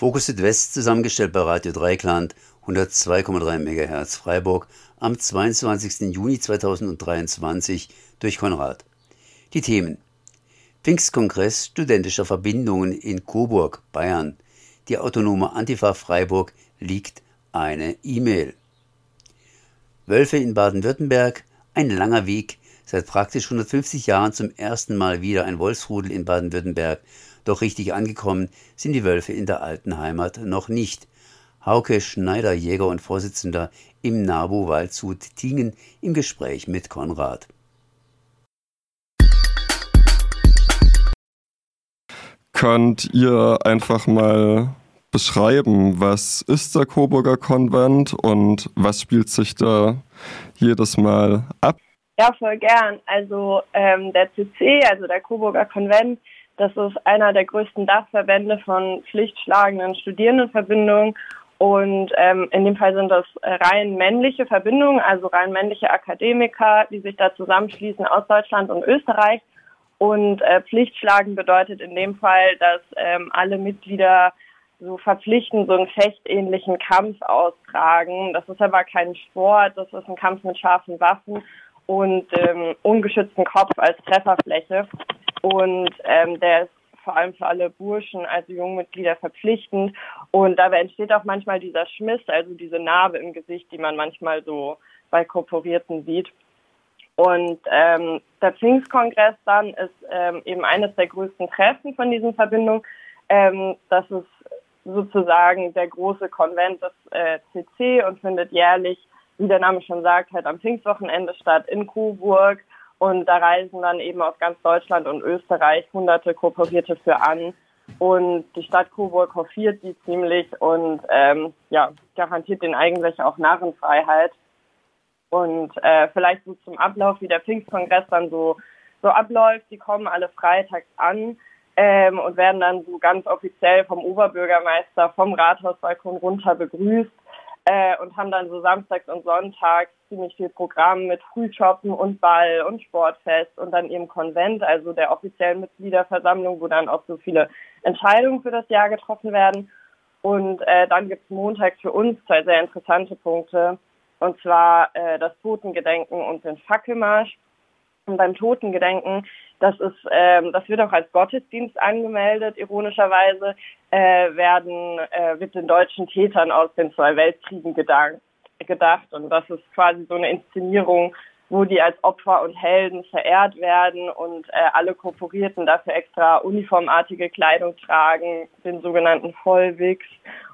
Fokus Südwest zusammengestellt bei Radio Dreikland 102,3 MHz Freiburg am 22. Juni 2023 durch Konrad. Die Themen Pfingstkongress studentischer Verbindungen in Coburg, Bayern. Die autonome Antifa Freiburg liegt eine E-Mail. Wölfe in Baden-Württemberg, ein langer Weg, seit praktisch 150 Jahren zum ersten Mal wieder ein Wolfsrudel in Baden-Württemberg. Doch richtig angekommen sind die Wölfe in der alten Heimat noch nicht. Hauke Schneider, Jäger und Vorsitzender im NABU Waldshut Tingen im Gespräch mit Konrad. Könnt ihr einfach mal beschreiben, was ist der Coburger Konvent und was spielt sich da jedes Mal ab? Ja, voll gern. Also ähm, der CC, also der Coburger Konvent, das ist einer der größten Dachverbände von pflichtschlagenden Studierendenverbindungen. Und ähm, in dem Fall sind das rein männliche Verbindungen, also rein männliche Akademiker, die sich da zusammenschließen aus Deutschland und Österreich. Und äh, Pflichtschlagen bedeutet in dem Fall, dass ähm, alle Mitglieder so verpflichtend so einen fechtähnlichen Kampf austragen. Das ist aber kein Sport, das ist ein Kampf mit scharfen Waffen und ähm, ungeschützten Kopf als Trefferfläche. Und ähm, der ist vor allem für alle Burschen, also Jungmitglieder, verpflichtend. Und dabei entsteht auch manchmal dieser Schmiss, also diese Narbe im Gesicht, die man manchmal so bei Korporierten sieht. Und ähm, der Pfingstkongress dann ist ähm, eben eines der größten Treffen von diesen Verbindungen. Ähm, das ist sozusagen der große Konvent des äh, CC und findet jährlich, wie der Name schon sagt, halt am Pfingstwochenende statt in Coburg. Und da reisen dann eben aus ganz Deutschland und Österreich hunderte Kooperierte für an. Und die Stadt Coburg hofiert die ziemlich und ähm, ja, garantiert den eigentlich auch Narrenfreiheit. Und äh, vielleicht so zum Ablauf, wie der Pfingstkongress dann so, so abläuft. Die kommen alle freitags an ähm, und werden dann so ganz offiziell vom Oberbürgermeister vom Rathausbalkon runter begrüßt äh, und haben dann so samstags und sonntags ziemlich viel Programm mit Frühshoppen und Ball und Sportfest und dann eben Konvent, also der offiziellen Mitgliederversammlung, wo dann auch so viele Entscheidungen für das Jahr getroffen werden. Und äh, dann gibt es montags für uns zwei sehr interessante Punkte, und zwar äh, das Totengedenken und den Fackelmarsch. Und beim Totengedenken, das ist, ähm, das wird auch als Gottesdienst angemeldet. Ironischerweise äh, werden äh, wird den deutschen Tätern aus den zwei Weltkriegen gedacht, gedacht und das ist quasi so eine Inszenierung, wo die als Opfer und Helden verehrt werden und äh, alle Korporierten dafür extra uniformartige Kleidung tragen, den sogenannten Vollwigs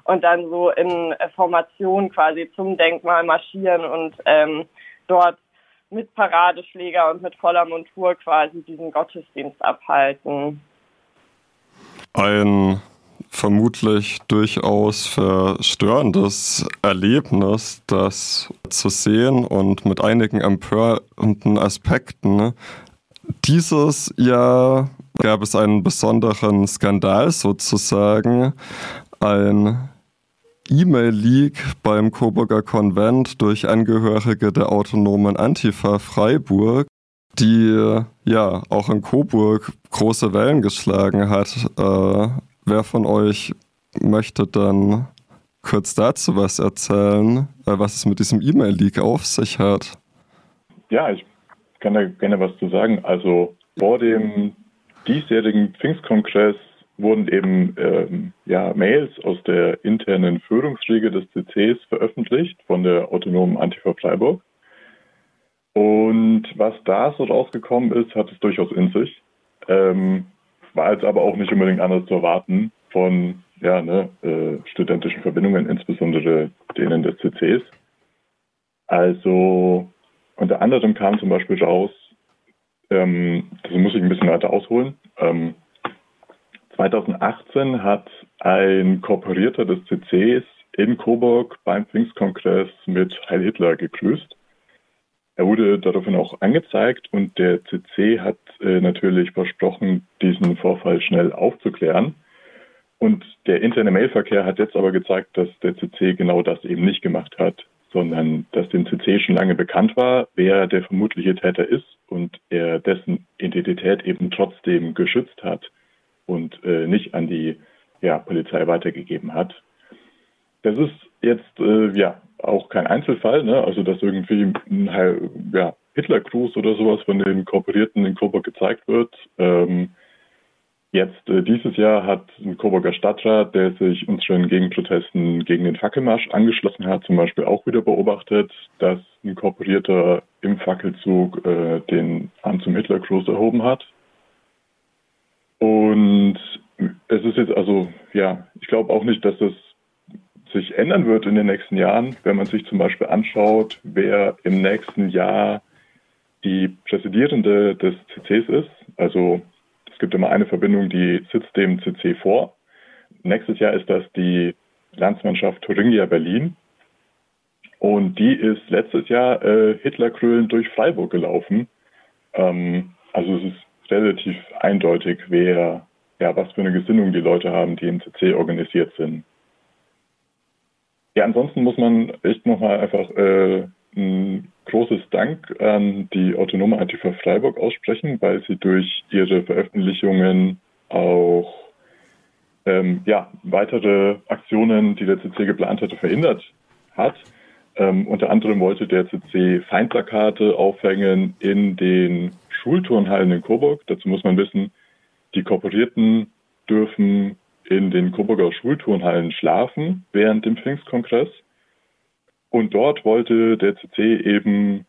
und dann so in äh, Formation quasi zum Denkmal marschieren und ähm, dort mit Paradeschläger und mit voller Montur quasi diesen Gottesdienst abhalten. Ein vermutlich durchaus verstörendes Erlebnis, das zu sehen und mit einigen empörenden Aspekten. Dieses Jahr gab es einen besonderen Skandal sozusagen, ein E-Mail-Leak beim Coburger Konvent durch Angehörige der autonomen Antifa Freiburg, die ja auch in Coburg große Wellen geschlagen hat. Äh, wer von euch möchte dann kurz dazu was erzählen, äh, was es mit diesem E-Mail-Leak auf sich hat? Ja, ich kann da gerne was zu sagen. Also vor dem diesjährigen Pfingstkongress wurden eben ähm, ja, Mails aus der internen Führungsriege des CCs veröffentlicht von der autonomen Antifa Freiburg. Und was da so rausgekommen ist, hat es durchaus in sich. Ähm, war jetzt aber auch nicht unbedingt anders zu erwarten von ja, ne, äh, studentischen Verbindungen, insbesondere denen des CCs. Also unter anderem kam zum Beispiel raus, ähm, das muss ich ein bisschen weiter ausholen, ähm, 2018 hat ein Kooperierter des CCs in Coburg beim Pfingstkongress mit Heil Hitler gegrüßt. Er wurde daraufhin auch angezeigt und der CC hat äh, natürlich versprochen, diesen Vorfall schnell aufzuklären. Und der interne Mailverkehr hat jetzt aber gezeigt, dass der CC genau das eben nicht gemacht hat, sondern dass dem CC schon lange bekannt war, wer der vermutliche Täter ist und er dessen Identität eben trotzdem geschützt hat und äh, nicht an die ja, Polizei weitergegeben hat. Das ist jetzt äh, ja auch kein Einzelfall, ne? also dass irgendwie ein ja, Hitlergruß oder sowas von den Kooperierten in Coburg gezeigt wird. Ähm, jetzt äh, dieses Jahr hat ein Coburger Stadtrat, der sich unseren Gegenprotesten gegen den Fackelmarsch angeschlossen hat, zum Beispiel auch wieder beobachtet, dass ein Kooperierter im Fackelzug äh, den Arm zum Hitlergruß erhoben hat. Und es ist jetzt also, ja, ich glaube auch nicht, dass das sich ändern wird in den nächsten Jahren, wenn man sich zum Beispiel anschaut, wer im nächsten Jahr die Präsidierende des CCs ist. Also es gibt immer eine Verbindung, die sitzt dem CC vor. Nächstes Jahr ist das die Landsmannschaft Thuringia Berlin. Und die ist letztes Jahr äh, Hitlerkrölen durch Freiburg gelaufen. Ähm, also es ist relativ eindeutig, wer, ja, was für eine Gesinnung die Leute haben, die im CC organisiert sind. Ja, ansonsten muss man echt nochmal einfach äh, ein großes Dank an die Autonome Antifa Freiburg aussprechen, weil sie durch ihre Veröffentlichungen auch ähm, ja, weitere Aktionen, die der CC geplant hatte, verhindert hat. Ähm, unter anderem wollte der CC Feindplakate aufhängen in den Schulturnhallen in Coburg. Dazu muss man wissen, die Kooperierten dürfen in den Coburger Schulturnhallen schlafen während dem Pfingstkongress. Und dort wollte der CC eben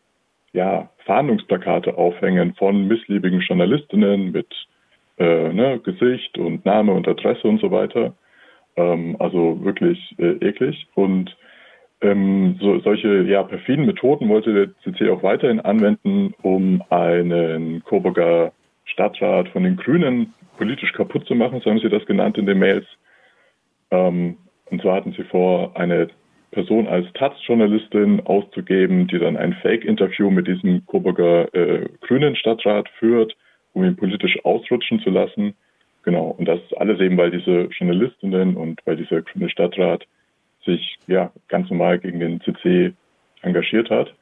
ja, Fahndungsplakate aufhängen von missliebigen Journalistinnen mit äh, ne, Gesicht und Name und Adresse und so weiter. Ähm, also wirklich äh, eklig. Und ähm, so, solche ja, perfiden Methoden wollte der CC auch weiterhin anwenden, um einen Coburger Stadtrat von den Grünen politisch kaputt zu machen, so haben sie das genannt in den Mails. Ähm, und zwar hatten sie vor, eine Person als Taz-Journalistin auszugeben, die dann ein Fake-Interview mit diesem Coburger äh, Grünen Stadtrat führt, um ihn politisch ausrutschen zu lassen. Genau, und das alles eben, weil diese Journalistinnen und weil dieser grüne Stadtrat sich ja ganz normal gegen den CC engagiert hat.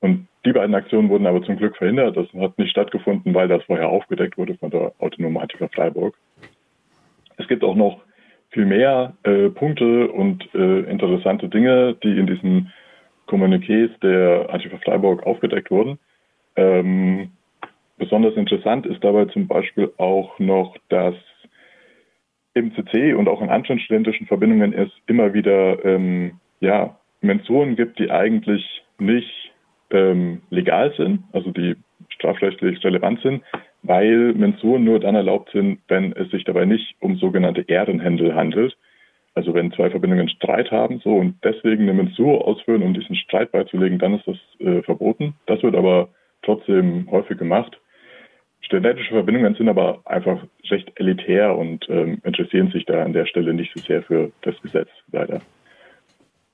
Und die beiden Aktionen wurden aber zum Glück verhindert. Das hat nicht stattgefunden, weil das vorher aufgedeckt wurde von der Autonomatiker Freiburg. Es gibt auch noch viel mehr äh, Punkte und äh, interessante Dinge, die in diesen Kommuniqués der Antifa Freiburg aufgedeckt wurden. Ähm, besonders interessant ist dabei zum Beispiel auch noch, dass im CC und auch in anderen studentischen Verbindungen es immer wieder ähm, ja, Mensuren gibt, die eigentlich nicht ähm, legal sind, also die strafrechtlich relevant sind, weil Mensuren nur dann erlaubt sind, wenn es sich dabei nicht um sogenannte Ehrenhändel handelt. Also wenn zwei Verbindungen Streit haben so und deswegen eine Mensur ausführen, um diesen Streit beizulegen, dann ist das äh, verboten. Das wird aber trotzdem häufig gemacht. Studentische Verbindungen sind aber einfach recht elitär und ähm, interessieren sich da an der Stelle nicht so sehr für das Gesetz, leider.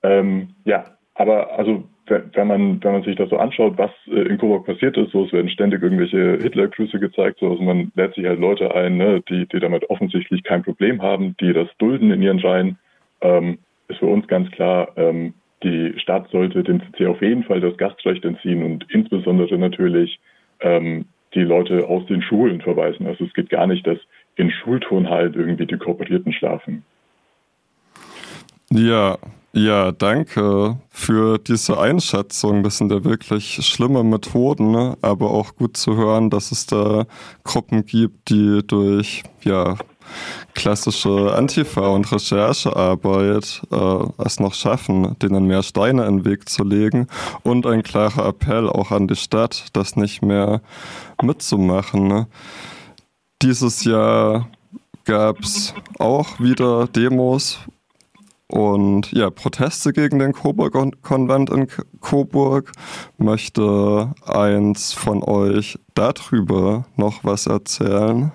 Ähm, ja, aber also wenn man, wenn man sich das so anschaut, was äh, in Coburg passiert ist, so es werden ständig irgendwelche Hitlergrüße gezeigt, so also man lädt sich halt Leute ein, ne, die, die damit offensichtlich kein Problem haben, die das dulden in ihren Reihen, ähm, ist für uns ganz klar, ähm, die Stadt sollte dem CC auf jeden Fall das Gastrecht entziehen und insbesondere natürlich ähm, die Leute aus den Schulen verweisen. Also es geht gar nicht, dass in Schulturnhallen irgendwie die Kooperierten schlafen. Ja, ja, danke für diese Einschätzung. Das sind ja wirklich schlimme Methoden, ne? aber auch gut zu hören, dass es da Gruppen gibt, die durch ja, klassische Antifa- und Recherchearbeit äh, es noch schaffen, denen mehr Steine in den Weg zu legen und ein klarer Appell auch an die Stadt, das nicht mehr mitzumachen. Dieses Jahr gab es auch wieder Demos und ja, Proteste gegen den Coburg-Konvent in Coburg. Möchte eins von euch darüber noch was erzählen?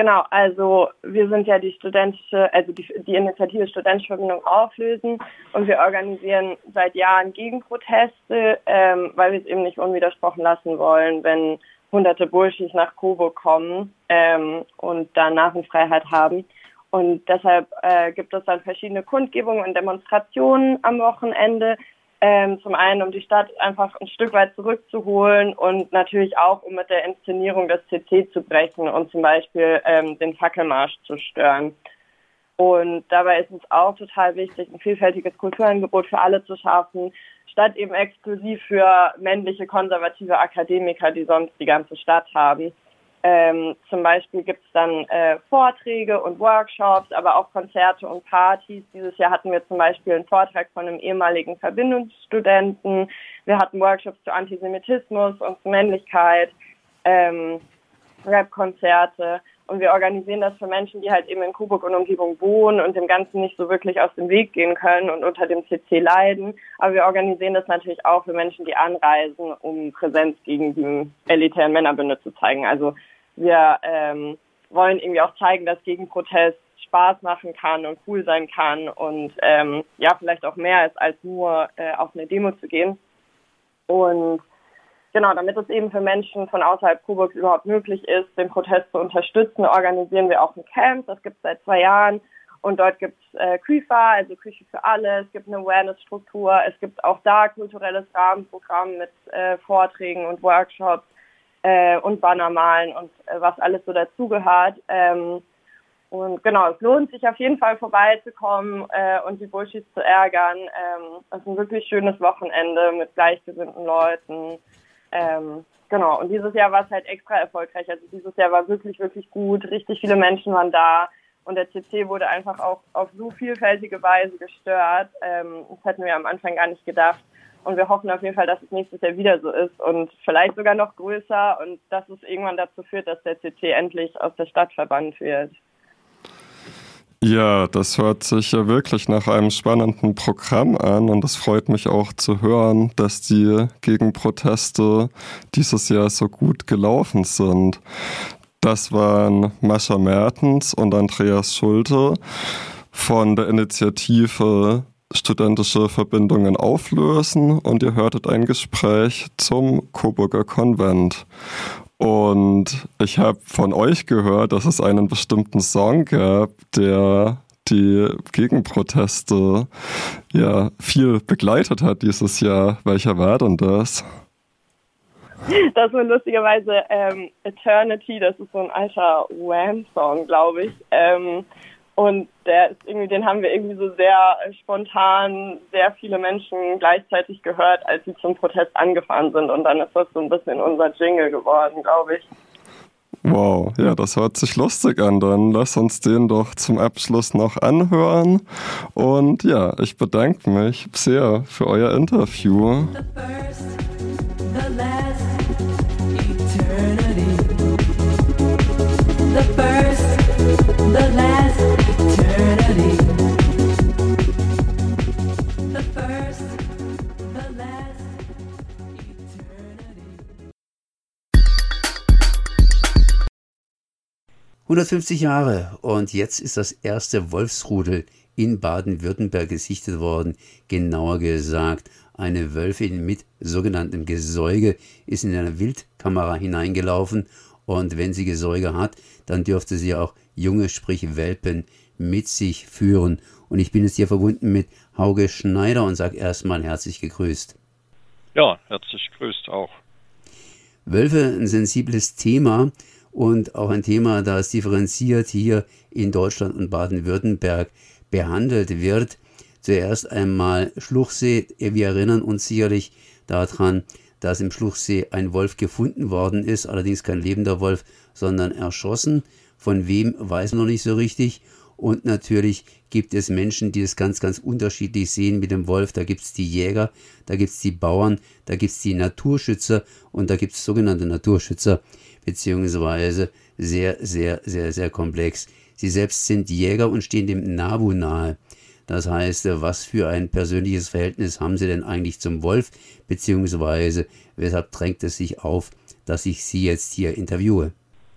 Genau, also wir sind ja die studentische, also die, die Initiative Studentische Verbindung auflösen und wir organisieren seit Jahren Gegenproteste, ähm, weil wir es eben nicht unwidersprochen lassen wollen, wenn hunderte Burschis nach Coburg kommen ähm, und da Narrenfreiheit haben. Und deshalb äh, gibt es dann verschiedene Kundgebungen und Demonstrationen am Wochenende, ähm, zum einen, um die Stadt einfach ein Stück weit zurückzuholen und natürlich auch, um mit der Inszenierung des CC zu brechen und zum Beispiel ähm, den Fackelmarsch zu stören. Und dabei ist es auch total wichtig, ein vielfältiges Kulturangebot für alle zu schaffen, statt eben exklusiv für männliche konservative Akademiker, die sonst die ganze Stadt haben. Ähm, zum Beispiel gibt es dann äh, Vorträge und Workshops, aber auch Konzerte und Partys. Dieses Jahr hatten wir zum Beispiel einen Vortrag von einem ehemaligen Verbindungsstudenten. Wir hatten Workshops zu Antisemitismus und zu Männlichkeit, ähm, Rap-Konzerte. Und wir organisieren das für Menschen, die halt eben in Coburg und Umgebung wohnen und dem Ganzen nicht so wirklich aus dem Weg gehen können und unter dem CC leiden. Aber wir organisieren das natürlich auch für Menschen, die anreisen, um Präsenz gegen die elitären Männerbünde zu zeigen. Also wir ähm, wollen irgendwie auch zeigen, dass Gegenprotest Spaß machen kann und cool sein kann und ähm, ja, vielleicht auch mehr ist, als nur äh, auf eine Demo zu gehen. Und genau, damit es eben für Menschen von außerhalb Coburgs überhaupt möglich ist, den Protest zu unterstützen, organisieren wir auch ein Camp, das gibt es seit zwei Jahren. Und dort gibt es äh, KÜFA, also Küche für alle, es gibt eine Awareness-Struktur, es gibt auch da kulturelles Rahmenprogramm mit äh, Vorträgen und Workshops äh, und Banner malen und äh, was alles so dazugehört. Ähm, und genau, es lohnt sich auf jeden Fall vorbeizukommen äh, und die Bullshits zu ärgern. Ähm, ist ein wirklich schönes Wochenende mit gleichgesinnten Leuten. Ähm, genau, und dieses Jahr war es halt extra erfolgreich. Also dieses Jahr war wirklich, wirklich gut. Richtig viele Menschen waren da. Und der CC wurde einfach auch auf so vielfältige Weise gestört. Ähm, das hätten wir am Anfang gar nicht gedacht. Und wir hoffen auf jeden Fall, dass es nächstes Jahr wieder so ist und vielleicht sogar noch größer und dass es irgendwann dazu führt, dass der CC endlich aus der Stadt verbannt wird. Ja, das hört sich ja wirklich nach einem spannenden Programm an und es freut mich auch zu hören, dass die Gegenproteste dieses Jahr so gut gelaufen sind. Das waren Mascha Mertens und Andreas Schulte von der Initiative studentische Verbindungen auflösen und ihr hörtet ein Gespräch zum Coburger Konvent. Und ich habe von euch gehört, dass es einen bestimmten Song gab, der die Gegenproteste ja viel begleitet hat dieses Jahr. Welcher war denn das? Das war lustigerweise ähm, Eternity, das ist so ein alter Wham-Song, glaube ich. Ähm, und der ist irgendwie, den haben wir irgendwie so sehr spontan, sehr viele Menschen gleichzeitig gehört, als sie zum Protest angefahren sind. Und dann ist das so ein bisschen unser Jingle geworden, glaube ich. Wow, ja, das hört sich lustig an. Dann lass uns den doch zum Abschluss noch anhören. Und ja, ich bedanke mich sehr für euer Interview. The first, the 150 Jahre und jetzt ist das erste Wolfsrudel in Baden-Württemberg gesichtet worden. Genauer gesagt, eine Wölfin mit sogenanntem Gesäuge ist in eine Wildkamera hineingelaufen und wenn sie Gesäuge hat, dann dürfte sie auch junge, sprich Welpen, mit sich führen. Und ich bin jetzt hier verbunden mit Hauge Schneider und sage erstmal herzlich gegrüßt. Ja, herzlich gegrüßt auch. Wölfe, ein sensibles Thema und auch ein Thema, das differenziert hier in Deutschland und Baden-Württemberg behandelt wird. Zuerst einmal Schluchsee. Wir erinnern uns sicherlich daran, dass im Schluchsee ein Wolf gefunden worden ist, allerdings kein lebender Wolf, sondern erschossen. Von wem weiß man noch nicht so richtig. Und natürlich gibt es Menschen, die es ganz, ganz unterschiedlich sehen mit dem Wolf. Da gibt es die Jäger, da gibt es die Bauern, da gibt es die Naturschützer und da gibt es sogenannte Naturschützer, beziehungsweise sehr, sehr, sehr, sehr komplex. Sie selbst sind Jäger und stehen dem Nabu nahe. Das heißt, was für ein persönliches Verhältnis haben Sie denn eigentlich zum Wolf, beziehungsweise weshalb drängt es sich auf, dass ich Sie jetzt hier interviewe?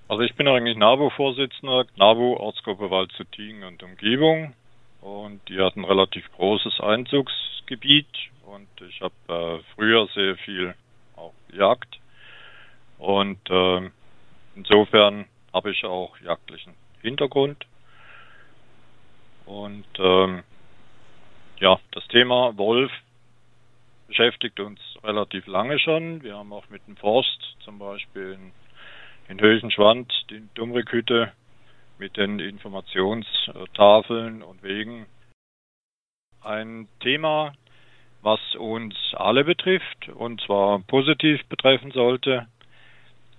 Also ich bin eigentlich NABU-Vorsitzender, NABU Ortsgruppe Wald zu Tiegen und Umgebung. Und die hat ein relativ großes Einzugsgebiet und ich habe äh, früher sehr viel auch gejagt. Und äh, insofern habe ich auch jagdlichen Hintergrund. Und ähm, ja, das Thema Wolf beschäftigt uns relativ lange schon. Wir haben auch mit dem Forst zum Beispiel in, in Höchenschwand die Dummrickhütte mit den Informationstafeln und Wegen ein Thema, was uns alle betrifft und zwar positiv betreffen sollte,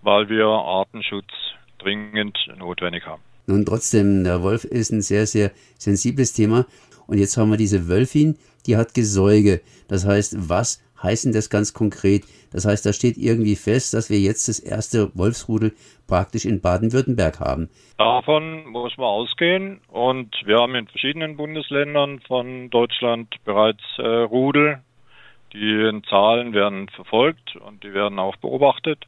weil wir Artenschutz dringend notwendig haben. Nun trotzdem, der Wolf ist ein sehr, sehr sensibles Thema. Und jetzt haben wir diese Wölfin, die hat Gesäuge. Das heißt, was heißen das ganz konkret? Das heißt, da steht irgendwie fest, dass wir jetzt das erste Wolfsrudel praktisch in Baden-Württemberg haben. Davon muss man ausgehen. Und wir haben in verschiedenen Bundesländern von Deutschland bereits äh, Rudel. Die Zahlen werden verfolgt und die werden auch beobachtet.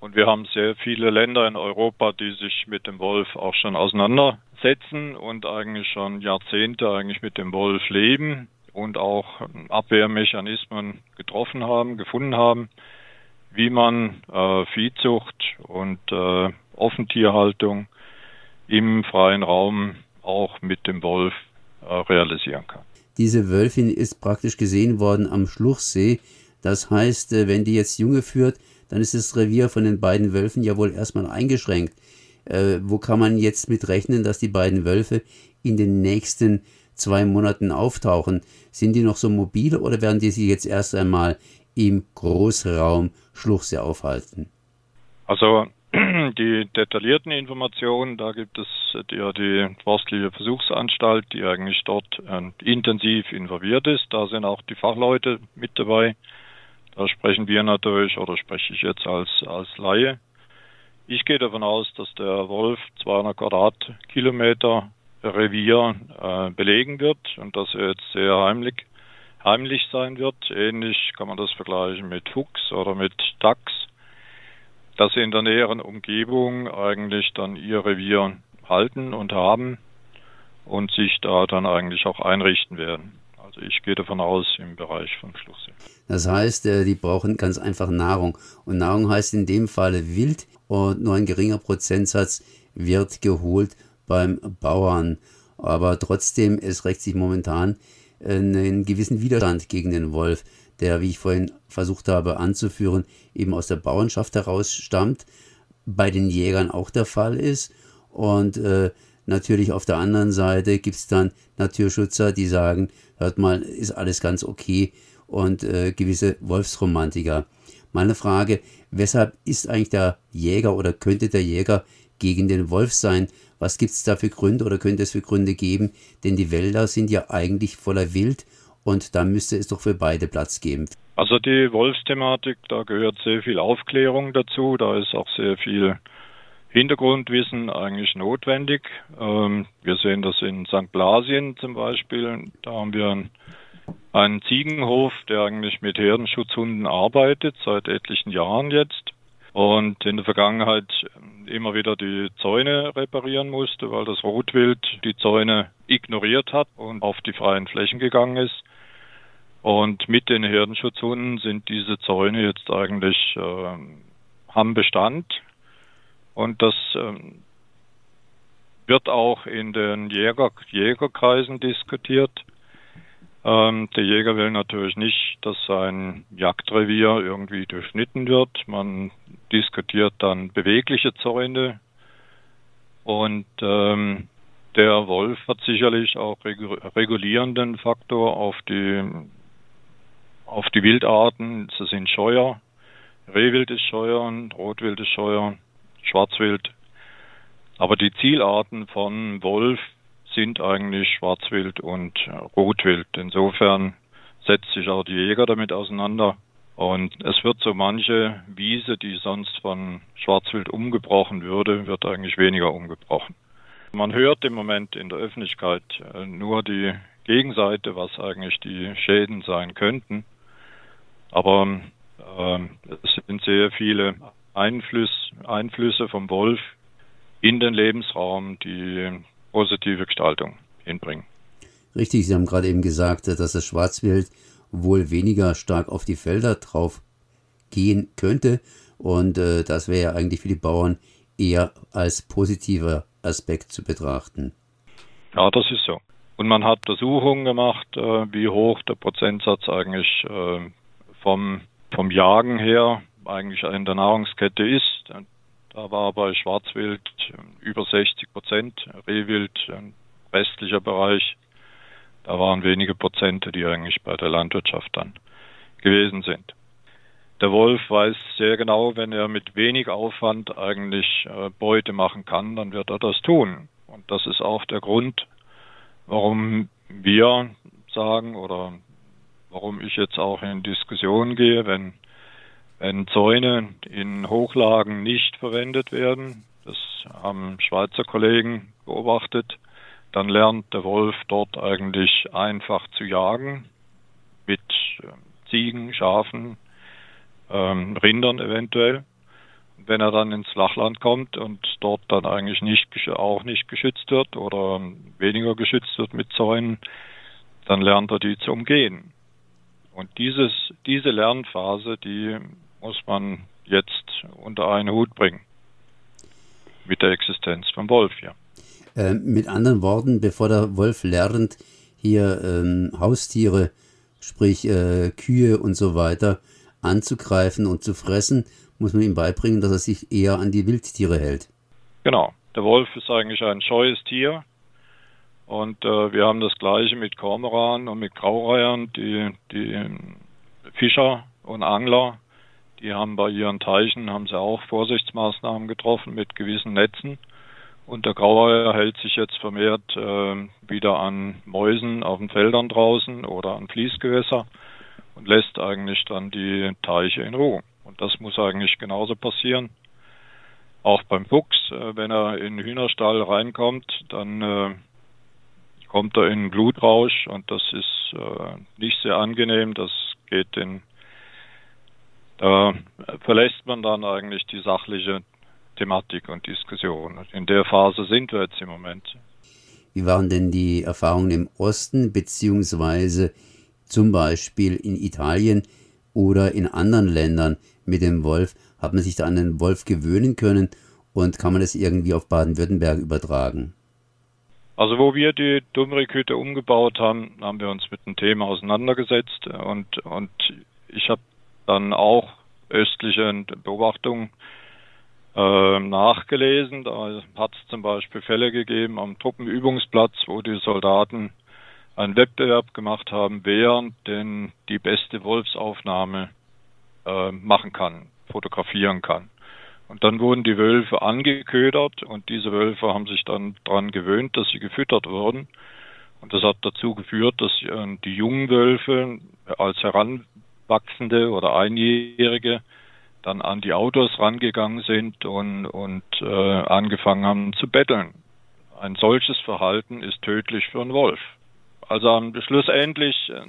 Und wir haben sehr viele Länder in Europa, die sich mit dem Wolf auch schon auseinandersetzen und eigentlich schon Jahrzehnte eigentlich mit dem Wolf leben und auch Abwehrmechanismen getroffen haben, gefunden haben, wie man äh, Viehzucht und äh, Offentierhaltung im freien Raum auch mit dem Wolf äh, realisieren kann. Diese Wölfin ist praktisch gesehen worden am Schluchsee. Das heißt, äh, wenn die jetzt Junge führt, dann ist das Revier von den beiden Wölfen ja wohl erstmal eingeschränkt. Äh, wo kann man jetzt mit rechnen, dass die beiden Wölfe in den nächsten zwei Monaten auftauchen? Sind die noch so mobil oder werden die sich jetzt erst einmal im Großraum Schluchsee aufhalten? Also die detaillierten Informationen, da gibt es ja die Forstliche Versuchsanstalt, die eigentlich dort äh, intensiv involviert ist. Da sind auch die Fachleute mit dabei. Da sprechen wir natürlich, oder spreche ich jetzt als, als Laie. Ich gehe davon aus, dass der Wolf 200 Quadratkilometer Revier äh, belegen wird und dass er jetzt sehr heimlich, heimlich sein wird. Ähnlich kann man das vergleichen mit Fuchs oder mit Dachs, dass sie in der näheren Umgebung eigentlich dann ihr Revier halten und haben und sich da dann eigentlich auch einrichten werden. Also ich gehe davon aus im Bereich von Schluchsee. Das heißt, äh, die brauchen ganz einfach Nahrung. Und Nahrung heißt in dem Falle Wild und nur ein geringer Prozentsatz wird geholt beim Bauern. Aber trotzdem, es rächt sich momentan einen gewissen Widerstand gegen den Wolf, der, wie ich vorhin versucht habe anzuführen, eben aus der Bauernschaft heraus stammt, bei den Jägern auch der Fall ist. Und äh, natürlich auf der anderen Seite gibt es dann Naturschützer, die sagen, hört mal, ist alles ganz okay und äh, gewisse Wolfsromantiker. Meine Frage, weshalb ist eigentlich der Jäger oder könnte der Jäger gegen den Wolf sein? Was gibt es da für Gründe oder könnte es für Gründe geben? Denn die Wälder sind ja eigentlich voller Wild und da müsste es doch für beide Platz geben. Also die Wolfsthematik, da gehört sehr viel Aufklärung dazu, da ist auch sehr viel Hintergrundwissen eigentlich notwendig. Ähm, wir sehen das in St. Blasien zum Beispiel. Da haben wir einen, Ziegenhof, der eigentlich mit Herdenschutzhunden arbeitet, seit etlichen Jahren jetzt. Und in der Vergangenheit immer wieder die Zäune reparieren musste, weil das Rotwild die Zäune ignoriert hat und auf die freien Flächen gegangen ist. Und mit den Herdenschutzhunden sind diese Zäune jetzt eigentlich äh, haben Bestand und das ähm, wird auch in den Jäger, Jägerkreisen diskutiert. Ähm, der Jäger will natürlich nicht, dass sein Jagdrevier irgendwie durchschnitten wird. Man diskutiert dann bewegliche Zäune. Und ähm, der Wolf hat sicherlich auch regulierenden Faktor auf die auf die Wildarten. Das sind Scheuer, Rehwild ist Scheuer, Rotwild ist Scheuer, Schwarzwild. Aber die Zielarten von Wolf sind eigentlich Schwarzwild und Rotwild. Insofern setzt sich auch die Jäger damit auseinander. Und es wird so manche Wiese, die sonst von Schwarzwild umgebrochen würde, wird eigentlich weniger umgebrochen. Man hört im Moment in der Öffentlichkeit äh, nur die Gegenseite, was eigentlich die Schäden sein könnten. Aber äh, es sind sehr viele Einfluss, Einflüsse vom Wolf in den Lebensraum die positive Gestaltung hinbringen. Richtig, Sie haben gerade eben gesagt, dass das Schwarzwild wohl weniger stark auf die Felder drauf gehen könnte. Und äh, das wäre ja eigentlich für die Bauern eher als positiver Aspekt zu betrachten. Ja, das ist so. Und man hat Untersuchungen gemacht, äh, wie hoch der Prozentsatz eigentlich äh, vom, vom Jagen her eigentlich in der Nahrungskette ist. Da war bei Schwarzwild äh, über 60 Prozent, Rehwild ein restlicher Bereich. Da waren wenige Prozente, die eigentlich bei der Landwirtschaft dann gewesen sind. Der Wolf weiß sehr genau, wenn er mit wenig Aufwand eigentlich äh, Beute machen kann, dann wird er das tun. Und das ist auch der Grund, warum wir sagen oder warum ich jetzt auch in Diskussionen gehe, wenn, wenn Zäune in Hochlagen nicht verwendet werden. Das haben Schweizer Kollegen beobachtet. Dann lernt der Wolf dort eigentlich einfach zu jagen mit ähm, Ziegen, Schafen, ähm, Rindern eventuell. Wenn er dann ins Flachland kommt und dort dann eigentlich nicht auch nicht geschützt wird oder weniger geschützt wird mit Zäunen, dann lernt er die zu umgehen. Und dieses, diese Lernphase, die muss man jetzt unter einen Hut bringen. Mit der Existenz vom Wolf, ja. Äh, mit anderen Worten, bevor der Wolf lernt, hier ähm, Haustiere, sprich äh, Kühe und so weiter, anzugreifen und zu fressen, muss man ihm beibringen, dass er sich eher an die Wildtiere hält. Genau. Der Wolf ist eigentlich ein scheues Tier. Und äh, wir haben das gleiche mit Kormoran und mit Graureihern. Die, die Fischer und Angler, die haben bei ihren Teichen haben sie auch Vorsichtsmaßnahmen getroffen mit gewissen Netzen. Und der Graureiher hält sich jetzt vermehrt äh, wieder an Mäusen auf den Feldern draußen oder an Fließgewässer und lässt eigentlich dann die Teiche in Ruhe. Und das muss eigentlich genauso passieren. Auch beim Fuchs, äh, wenn er in den Hühnerstall reinkommt, dann äh, kommt er in einen Blutrausch und das ist äh, nicht sehr angenehm. Das geht in, da verlässt man dann eigentlich die sachliche Thematik und Diskussion. In der Phase sind wir jetzt im Moment. Wie waren denn die Erfahrungen im Osten beziehungsweise zum Beispiel in Italien oder in anderen Ländern mit dem Wolf? Hat man sich da an den Wolf gewöhnen können und kann man das irgendwie auf Baden-Württemberg übertragen? Also wo wir die Dummerickhütte umgebaut haben, haben wir uns mit dem Thema auseinandergesetzt und, und ich habe dann auch östliche Beobachtungen äh, nachgelesen. Da hat es zum Beispiel Fälle gegeben am Truppenübungsplatz, wo die Soldaten einen Wettbewerb gemacht haben, wer denn die beste Wolfsaufnahme äh, machen kann, fotografieren kann. Und dann wurden die Wölfe angeködert und diese Wölfe haben sich dann daran gewöhnt, dass sie gefüttert wurden. Und das hat dazu geführt, dass äh, die jungen Wölfe als Heranwachsende oder Einjährige dann an die Autos rangegangen sind und, und äh, angefangen haben zu betteln. Ein solches Verhalten ist tödlich für einen Wolf. Also schlussendlich äh,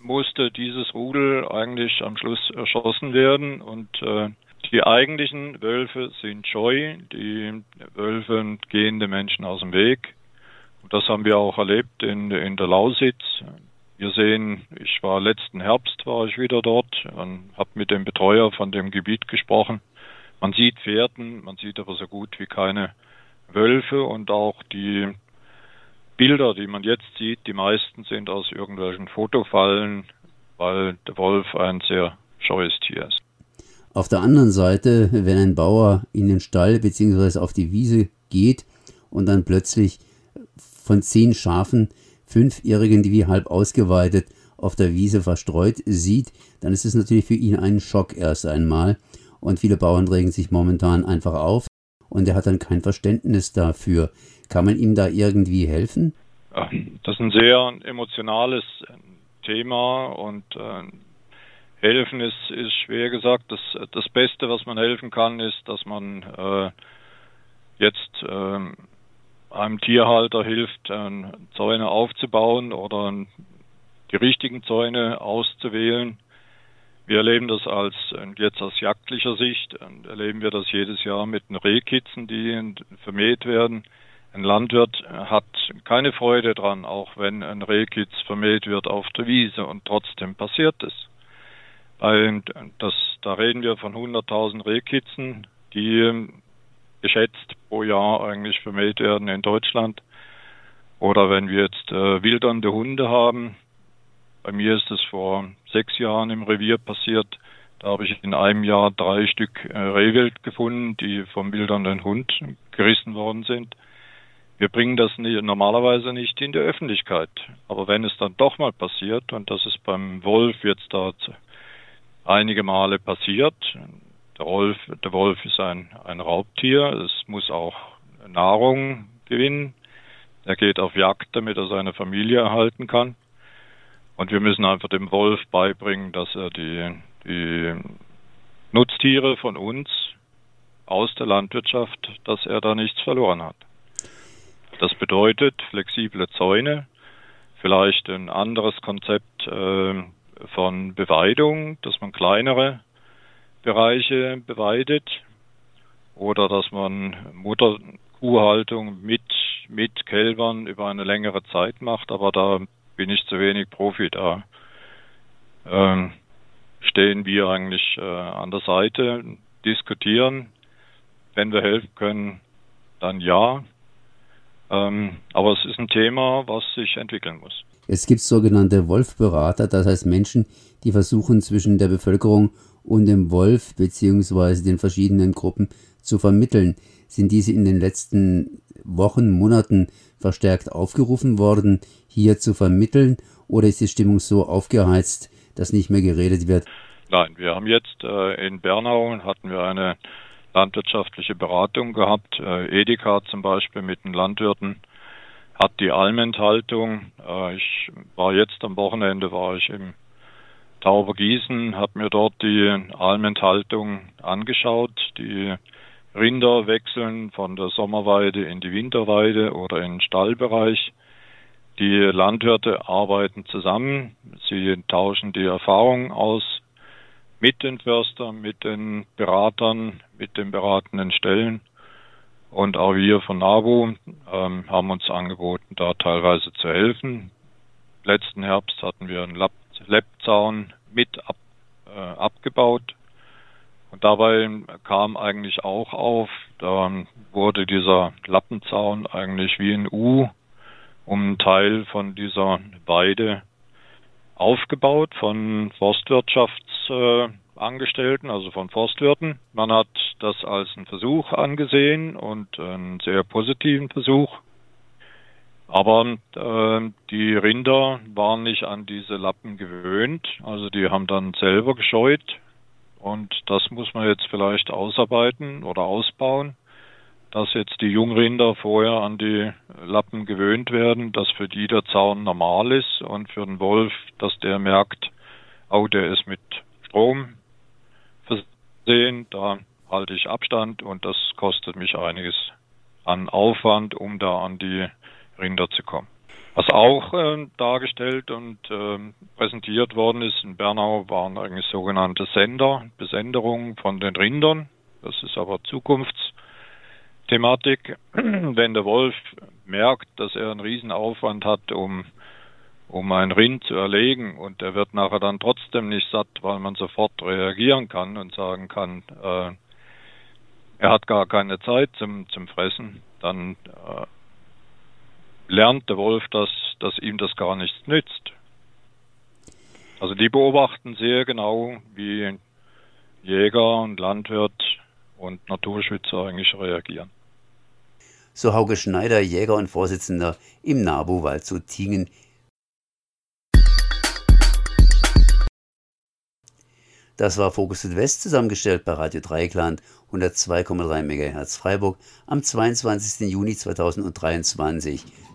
musste dieses Rudel eigentlich am Schluss erschossen werden und äh, die eigentlichen Wölfe sind scheu, die Wölfe gehen den Menschen aus dem Weg. Und das haben wir auch erlebt in, in der Lausitz. Wir sehen, ich war letzten Herbst war ich wieder dort und habe mit dem Betreuer von dem Gebiet gesprochen. Man sieht Pferden, man sieht aber so gut wie keine Wölfe und auch die Bilder, die man jetzt sieht, die meisten sind aus irgendwelchen Fotofallen, weil der Wolf ein sehr scheues Tier ist. Auf der anderen Seite, wenn ein Bauer in den Stall bzw. auf die Wiese geht und dann plötzlich von zehn Schafen fünfjährigen, die wie halb ausgeweitet auf der Wiese verstreut sieht, dann ist es natürlich für ihn ein Schock erst einmal. Und viele Bauern regen sich momentan einfach auf und er hat dann kein Verständnis dafür. Kann man ihm da irgendwie helfen? Das ist ein sehr emotionales Thema und äh, helfen ist, ist schwer gesagt. Das, das Beste, was man helfen kann, ist, dass man äh, jetzt äh, einem Tierhalter hilft, äh, Zäune aufzubauen oder die richtigen Zäune auszuwählen. Wir erleben das als jetzt aus jagdlicher Sicht, erleben wir das jedes Jahr mit den Rehkitzen, die vermäht werden. Ein Landwirt hat keine Freude dran, auch wenn ein Rehkitz vermäht wird auf der Wiese und trotzdem passiert es. Weil das, da reden wir von 100.000 Rehkitzen, die geschätzt pro Jahr eigentlich vermäht werden in Deutschland. Oder wenn wir jetzt äh, wildernde Hunde haben, bei mir ist es vor sechs Jahren im Revier passiert. Da habe ich in einem Jahr drei Stück äh, Rehwild gefunden, die vom wildernden Hund gerissen worden sind. Wir bringen das nie, normalerweise nicht in die Öffentlichkeit. Aber wenn es dann doch mal passiert, und das ist beim Wolf jetzt da einige Male passiert, der Wolf, der Wolf ist ein, ein Raubtier, es muss auch Nahrung gewinnen. Er geht auf Jagd, damit er seine Familie erhalten kann. Und wir müssen einfach dem Wolf beibringen, dass er die, die Nutztiere von uns aus der Landwirtschaft, dass er da nichts verloren hat. Das bedeutet flexible Zäune, vielleicht ein anderes Konzept äh, von Beweidung, dass man kleinere Bereiche beweidet oder dass man Mutterkuhhaltung mit, mit Kälbern über eine längere Zeit macht, aber da bin ich zu wenig Profi da. Ähm, stehen wir eigentlich äh, an der Seite, diskutieren. Wenn wir helfen können, dann ja. Ähm, aber es ist ein Thema, was sich entwickeln muss. Es gibt sogenannte Wolfberater, das heißt Menschen, die versuchen zwischen der Bevölkerung und dem Wolf bzw. den verschiedenen Gruppen zu vermitteln. Sind diese in den letzten Wochen, Monaten verstärkt aufgerufen worden, hier zu vermitteln? Oder ist die Stimmung so aufgeheizt, dass nicht mehr geredet wird? Nein, wir haben jetzt äh, in Bernau hatten wir eine landwirtschaftliche Beratung gehabt. Äh, Edeka zum Beispiel mit den Landwirten hat die Almenthaltung. Äh, ich war jetzt am Wochenende war ich im Taubergießen, habe mir dort die Almenthaltung angeschaut. Die Rinder wechseln von der Sommerweide in die Winterweide oder in den Stallbereich. Die Landwirte arbeiten zusammen, sie tauschen die Erfahrungen aus mit den Förstern, mit den Beratern, mit den beratenden Stellen. Und auch wir von NABU ähm, haben uns angeboten, da teilweise zu helfen. Letzten Herbst hatten wir einen Leppzaun mit ab, äh, abgebaut und dabei kam eigentlich auch auf, da wurde dieser Lappenzaun eigentlich wie ein U um einen Teil von dieser Weide aufgebaut von Forstwirtschaftsangestellten, also von Forstwirten. Man hat das als einen Versuch angesehen und einen sehr positiven Versuch. Aber äh, die Rinder waren nicht an diese Lappen gewöhnt, also die haben dann selber gescheut. Und das muss man jetzt vielleicht ausarbeiten oder ausbauen, dass jetzt die Jungrinder vorher an die Lappen gewöhnt werden, dass für die der Zaun normal ist und für den Wolf, dass der merkt, oh, der ist mit Strom versehen, da halte ich Abstand und das kostet mich einiges an Aufwand, um da an die Rinder zu kommen. Was auch äh, dargestellt und äh, präsentiert worden ist in Bernau, waren eigentlich sogenannte Sender, Besenderungen von den Rindern. Das ist aber Zukunftsthematik. Wenn der Wolf merkt, dass er einen Riesenaufwand hat, um, um ein Rind zu erlegen und er wird nachher dann trotzdem nicht satt, weil man sofort reagieren kann und sagen kann, äh, er hat gar keine Zeit zum, zum Fressen, dann äh, lernt der Wolf, dass, dass ihm das gar nichts nützt. Also die beobachten sehr genau, wie Jäger und Landwirt und Naturschützer eigentlich reagieren. So Hauke Schneider, Jäger und Vorsitzender im NABU-Wald zu Tingen Das war Fokus Südwest, zusammengestellt bei Radio Dreikland 102,3 MHz Freiburg am 22. Juni 2023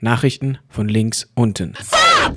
Nachrichten von links unten.